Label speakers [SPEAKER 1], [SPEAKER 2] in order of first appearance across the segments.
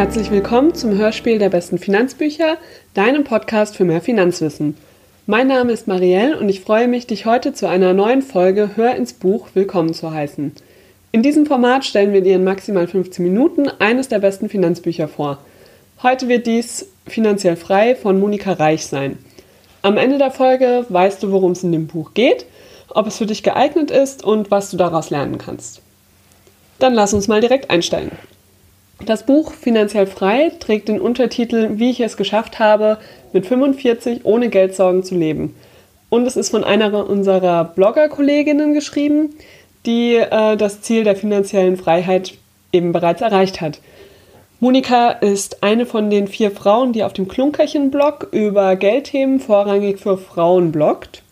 [SPEAKER 1] Herzlich willkommen zum Hörspiel der besten Finanzbücher, deinem Podcast für mehr Finanzwissen. Mein Name ist Marielle und ich freue mich, dich heute zu einer neuen Folge Hör ins Buch willkommen zu heißen. In diesem Format stellen wir dir in maximal 15 Minuten eines der besten Finanzbücher vor. Heute wird dies Finanziell frei von Monika Reich sein. Am Ende der Folge weißt du, worum es in dem Buch geht, ob es für dich geeignet ist und was du daraus lernen kannst. Dann lass uns mal direkt einsteigen. Das Buch Finanziell frei trägt den Untertitel Wie ich es geschafft habe, mit 45 ohne Geldsorgen zu leben. Und es ist von einer unserer Blogger-Kolleginnen geschrieben, die äh, das Ziel der finanziellen Freiheit eben bereits erreicht hat. Monika ist eine von den vier Frauen, die auf dem Klunkerchen-Blog über Geldthemen vorrangig für Frauen bloggt.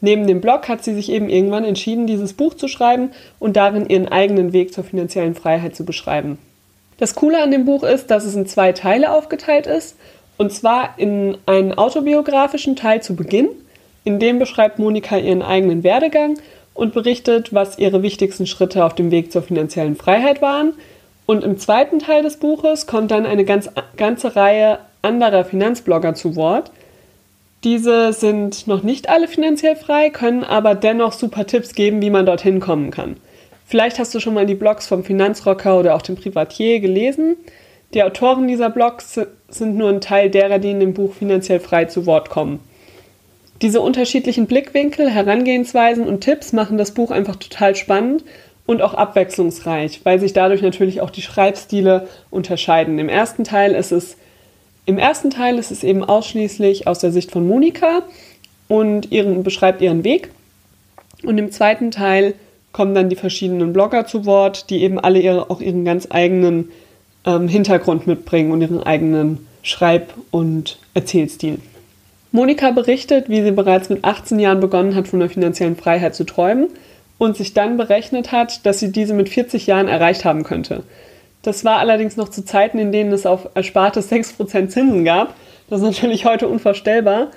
[SPEAKER 1] Neben dem Blog hat sie sich eben irgendwann entschieden, dieses Buch zu schreiben und darin ihren eigenen Weg zur finanziellen Freiheit zu beschreiben. Das Coole an dem Buch ist, dass es in zwei Teile aufgeteilt ist. Und zwar in einen autobiografischen Teil zu Beginn. In dem beschreibt Monika ihren eigenen Werdegang und berichtet, was ihre wichtigsten Schritte auf dem Weg zur finanziellen Freiheit waren. Und im zweiten Teil des Buches kommt dann eine ganz, ganze Reihe anderer Finanzblogger zu Wort. Diese sind noch nicht alle finanziell frei, können aber dennoch super Tipps geben, wie man dorthin kommen kann. Vielleicht hast du schon mal die Blogs vom Finanzrocker oder auch dem Privatier gelesen. Die Autoren dieser Blogs sind nur ein Teil derer, die in dem Buch finanziell frei zu Wort kommen. Diese unterschiedlichen Blickwinkel, Herangehensweisen und Tipps machen das Buch einfach total spannend und auch abwechslungsreich, weil sich dadurch natürlich auch die Schreibstile unterscheiden. Im ersten Teil ist es im ersten Teil ist es eben ausschließlich aus der Sicht von Monika und ihren, beschreibt ihren Weg. Und im zweiten Teil kommen dann die verschiedenen Blogger zu Wort, die eben alle ihre, auch ihren ganz eigenen ähm, Hintergrund mitbringen und ihren eigenen Schreib- und Erzählstil. Monika berichtet, wie sie bereits mit 18 Jahren begonnen hat, von der finanziellen Freiheit zu träumen und sich dann berechnet hat, dass sie diese mit 40 Jahren erreicht haben könnte. Das war allerdings noch zu Zeiten, in denen es auf erspartes 6% Zinsen gab. Das ist natürlich heute unvorstellbar.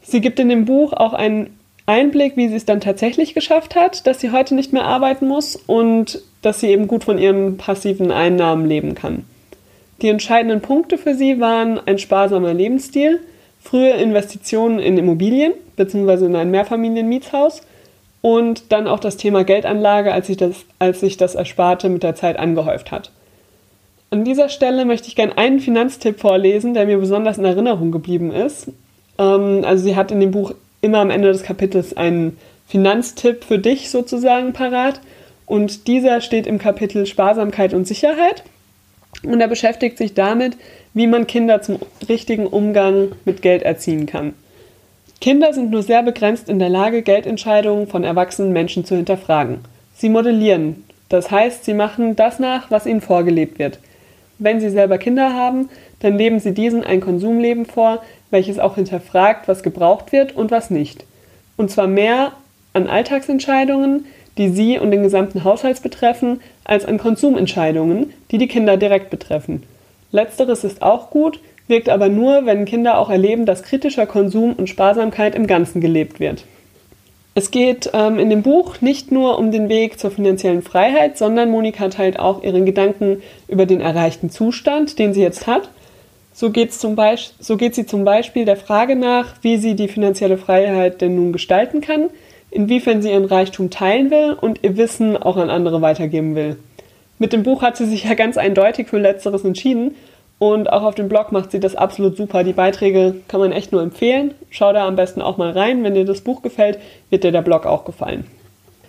[SPEAKER 1] Sie gibt in dem Buch auch einen Einblick, wie sie es dann tatsächlich geschafft hat, dass sie heute nicht mehr arbeiten muss und dass sie eben gut von ihren passiven Einnahmen leben kann. Die entscheidenden Punkte für sie waren ein sparsamer Lebensstil, frühe Investitionen in Immobilien bzw. in ein Mehrfamilienmietshaus und dann auch das Thema Geldanlage, als sich das, als sich das Ersparte mit der Zeit angehäuft hat. An dieser Stelle möchte ich gerne einen Finanztipp vorlesen, der mir besonders in Erinnerung geblieben ist. Ähm, also sie hat in dem Buch immer am Ende des Kapitels einen Finanztipp für dich sozusagen parat. Und dieser steht im Kapitel Sparsamkeit und Sicherheit. Und er beschäftigt sich damit, wie man Kinder zum richtigen Umgang mit Geld erziehen kann. Kinder sind nur sehr begrenzt in der Lage, Geldentscheidungen von erwachsenen Menschen zu hinterfragen. Sie modellieren, das heißt, sie machen das nach, was ihnen vorgelebt wird. Wenn sie selber Kinder haben, dann leben sie diesen ein Konsumleben vor, welches auch hinterfragt, was gebraucht wird und was nicht. Und zwar mehr an Alltagsentscheidungen, die sie und den gesamten Haushalt betreffen, als an Konsumentscheidungen, die die Kinder direkt betreffen. Letzteres ist auch gut, wirkt aber nur, wenn Kinder auch erleben, dass kritischer Konsum und Sparsamkeit im Ganzen gelebt wird. Es geht ähm, in dem Buch nicht nur um den Weg zur finanziellen Freiheit, sondern Monika teilt auch ihren Gedanken über den erreichten Zustand, den sie jetzt hat so, geht's zum so geht sie zum Beispiel der Frage nach, wie sie die finanzielle Freiheit denn nun gestalten kann, inwiefern sie ihren Reichtum teilen will und ihr Wissen auch an andere weitergeben will. Mit dem Buch hat sie sich ja ganz eindeutig für Letzteres entschieden und auch auf dem Blog macht sie das absolut super. Die Beiträge kann man echt nur empfehlen. Schau da am besten auch mal rein. Wenn dir das Buch gefällt, wird dir der Blog auch gefallen.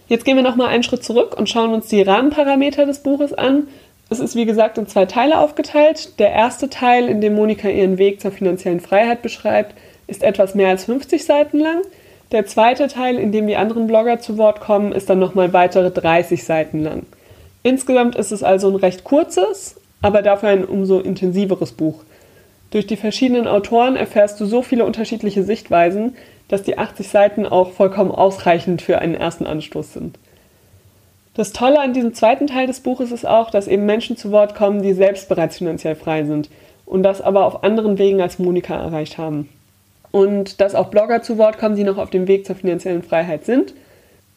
[SPEAKER 1] Jetzt gehen wir nochmal einen Schritt zurück und schauen uns die Rahmenparameter des Buches an. Es ist wie gesagt in zwei Teile aufgeteilt. Der erste Teil, in dem Monika ihren Weg zur finanziellen Freiheit beschreibt, ist etwas mehr als 50 Seiten lang. Der zweite Teil, in dem die anderen Blogger zu Wort kommen, ist dann nochmal weitere 30 Seiten lang. Insgesamt ist es also ein recht kurzes, aber dafür ein umso intensiveres Buch. Durch die verschiedenen Autoren erfährst du so viele unterschiedliche Sichtweisen, dass die 80 Seiten auch vollkommen ausreichend für einen ersten Anstoß sind. Das Tolle an diesem zweiten Teil des Buches ist auch, dass eben Menschen zu Wort kommen, die selbst bereits finanziell frei sind und das aber auf anderen Wegen als Monika erreicht haben. Und dass auch Blogger zu Wort kommen, die noch auf dem Weg zur finanziellen Freiheit sind.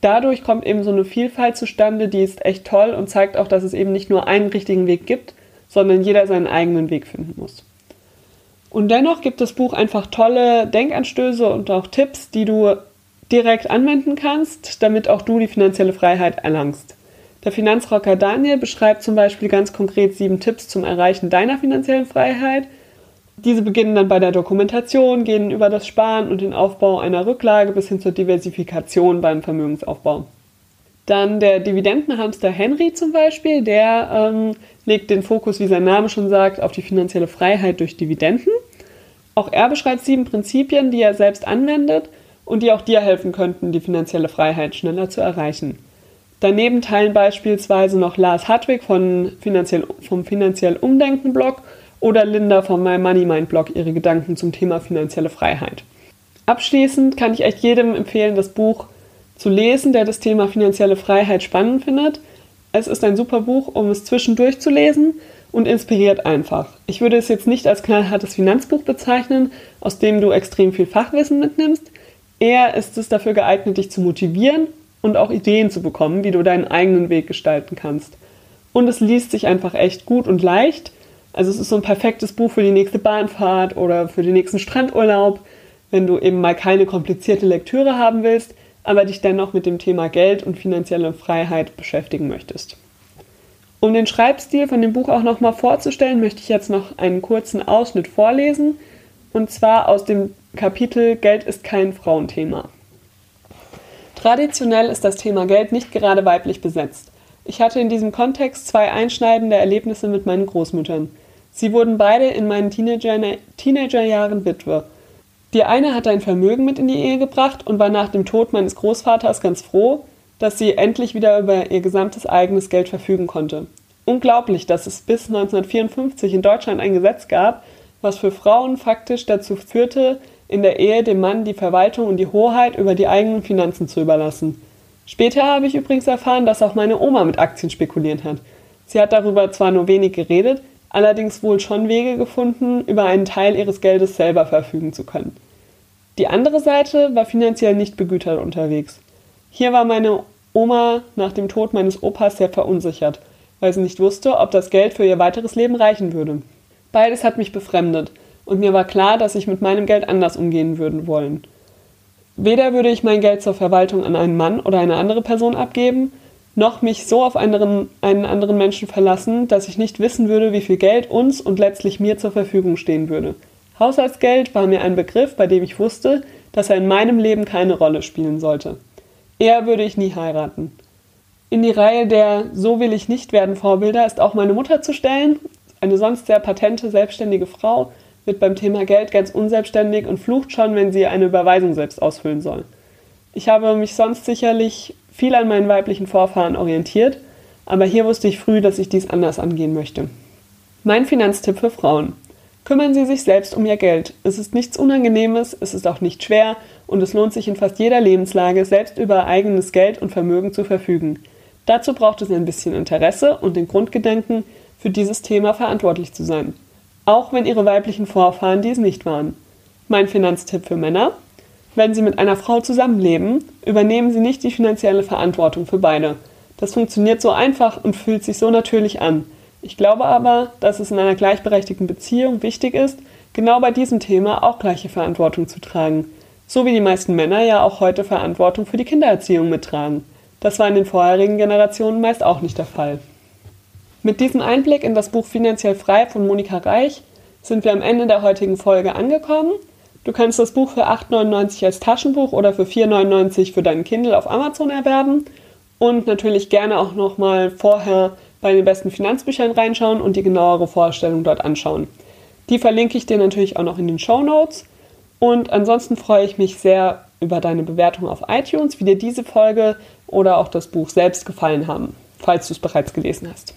[SPEAKER 1] Dadurch kommt eben so eine Vielfalt zustande, die ist echt toll und zeigt auch, dass es eben nicht nur einen richtigen Weg gibt, sondern jeder seinen eigenen Weg finden muss. Und dennoch gibt das Buch einfach tolle Denkanstöße und auch Tipps, die du direkt anwenden kannst, damit auch du die finanzielle Freiheit erlangst. Der Finanzrocker Daniel beschreibt zum Beispiel ganz konkret sieben Tipps zum Erreichen deiner finanziellen Freiheit. Diese beginnen dann bei der Dokumentation, gehen über das Sparen und den Aufbau einer Rücklage bis hin zur Diversifikation beim Vermögensaufbau. Dann der Dividendenhamster Henry zum Beispiel, der ähm, legt den Fokus, wie sein Name schon sagt, auf die finanzielle Freiheit durch Dividenden. Auch er beschreibt sieben Prinzipien, die er selbst anwendet und die auch dir helfen könnten, die finanzielle Freiheit schneller zu erreichen. Daneben teilen beispielsweise noch Lars Hartwig von finanziell, vom Finanziell Umdenken Blog oder Linda vom My Money Mind Blog ihre Gedanken zum Thema finanzielle Freiheit. Abschließend kann ich echt jedem empfehlen, das Buch zu lesen, der das Thema finanzielle Freiheit spannend findet. Es ist ein super Buch, um es zwischendurch zu lesen und inspiriert einfach. Ich würde es jetzt nicht als knallhartes Finanzbuch bezeichnen, aus dem du extrem viel Fachwissen mitnimmst. Eher ist es dafür geeignet, dich zu motivieren und auch Ideen zu bekommen, wie du deinen eigenen Weg gestalten kannst. Und es liest sich einfach echt gut und leicht. Also es ist so ein perfektes Buch für die nächste Bahnfahrt oder für den nächsten Strandurlaub, wenn du eben mal keine komplizierte Lektüre haben willst, aber dich dennoch mit dem Thema Geld und finanzielle Freiheit beschäftigen möchtest. Um den Schreibstil von dem Buch auch nochmal vorzustellen, möchte ich jetzt noch einen kurzen Ausschnitt vorlesen, und zwar aus dem Kapitel Geld ist kein Frauenthema. Traditionell ist das Thema Geld nicht gerade weiblich besetzt. Ich hatte in diesem Kontext zwei einschneidende Erlebnisse mit meinen Großmüttern. Sie wurden beide in meinen Teenager Teenagerjahren Witwe die eine hatte ein Vermögen mit in die Ehe gebracht und war nach dem Tod meines Großvaters ganz froh, dass sie endlich wieder über ihr gesamtes eigenes Geld verfügen konnte. Unglaublich, dass es bis 1954 in Deutschland ein Gesetz gab, was für Frauen faktisch dazu führte, in der Ehe dem Mann die Verwaltung und die Hoheit über die eigenen Finanzen zu überlassen. Später habe ich übrigens erfahren, dass auch meine Oma mit Aktien spekuliert hat. Sie hat darüber zwar nur wenig geredet, allerdings wohl schon Wege gefunden, über einen Teil ihres Geldes selber verfügen zu können. Die andere Seite war finanziell nicht begütert unterwegs. Hier war meine Oma nach dem Tod meines Opas sehr verunsichert, weil sie nicht wusste, ob das Geld für ihr weiteres Leben reichen würde. Beides hat mich befremdet, und mir war klar, dass ich mit meinem Geld anders umgehen würde wollen. Weder würde ich mein Geld zur Verwaltung an einen Mann oder eine andere Person abgeben, noch mich so auf anderen, einen anderen Menschen verlassen, dass ich nicht wissen würde, wie viel Geld uns und letztlich mir zur Verfügung stehen würde. Haushaltsgeld war mir ein Begriff, bei dem ich wusste, dass er in meinem Leben keine Rolle spielen sollte. Eher würde ich nie heiraten. In die Reihe der So will ich nicht werden Vorbilder ist auch meine Mutter zu stellen. Eine sonst sehr patente, selbstständige Frau wird beim Thema Geld ganz unselbstständig und flucht schon, wenn sie eine Überweisung selbst ausfüllen soll. Ich habe mich sonst sicherlich viel an meinen weiblichen Vorfahren orientiert, aber hier wusste ich früh, dass ich dies anders angehen möchte. Mein Finanztipp für Frauen. Kümmern Sie sich selbst um Ihr Geld. Es ist nichts Unangenehmes, es ist auch nicht schwer und es lohnt sich in fast jeder Lebenslage, selbst über eigenes Geld und Vermögen zu verfügen. Dazu braucht es ein bisschen Interesse und den Grundgedanken, für dieses Thema verantwortlich zu sein. Auch wenn Ihre weiblichen Vorfahren dies nicht waren. Mein Finanztipp für Männer. Wenn Sie mit einer Frau zusammenleben, übernehmen Sie nicht die finanzielle Verantwortung für beide. Das funktioniert so einfach und fühlt sich so natürlich an. Ich glaube aber, dass es in einer gleichberechtigten Beziehung wichtig ist, genau bei diesem Thema auch gleiche Verantwortung zu tragen. So wie die meisten Männer ja auch heute Verantwortung für die Kindererziehung mittragen. Das war in den vorherigen Generationen meist auch nicht der Fall. Mit diesem Einblick in das Buch Finanziell frei von Monika Reich sind wir am Ende der heutigen Folge angekommen. Du kannst das Buch für 8,99 als Taschenbuch oder für 4,99 für deinen Kindle auf Amazon erwerben und natürlich gerne auch nochmal vorher bei den besten Finanzbüchern reinschauen und die genauere Vorstellung dort anschauen. Die verlinke ich dir natürlich auch noch in den Show Notes. Und ansonsten freue ich mich sehr über deine Bewertung auf iTunes, wie dir diese Folge oder auch das Buch selbst gefallen haben, falls du es bereits gelesen hast.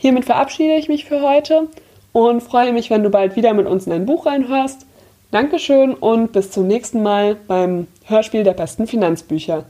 [SPEAKER 1] Hiermit verabschiede ich mich für heute und freue mich, wenn du bald wieder mit uns in ein Buch reinhörst. Dankeschön und bis zum nächsten Mal beim Hörspiel der besten Finanzbücher.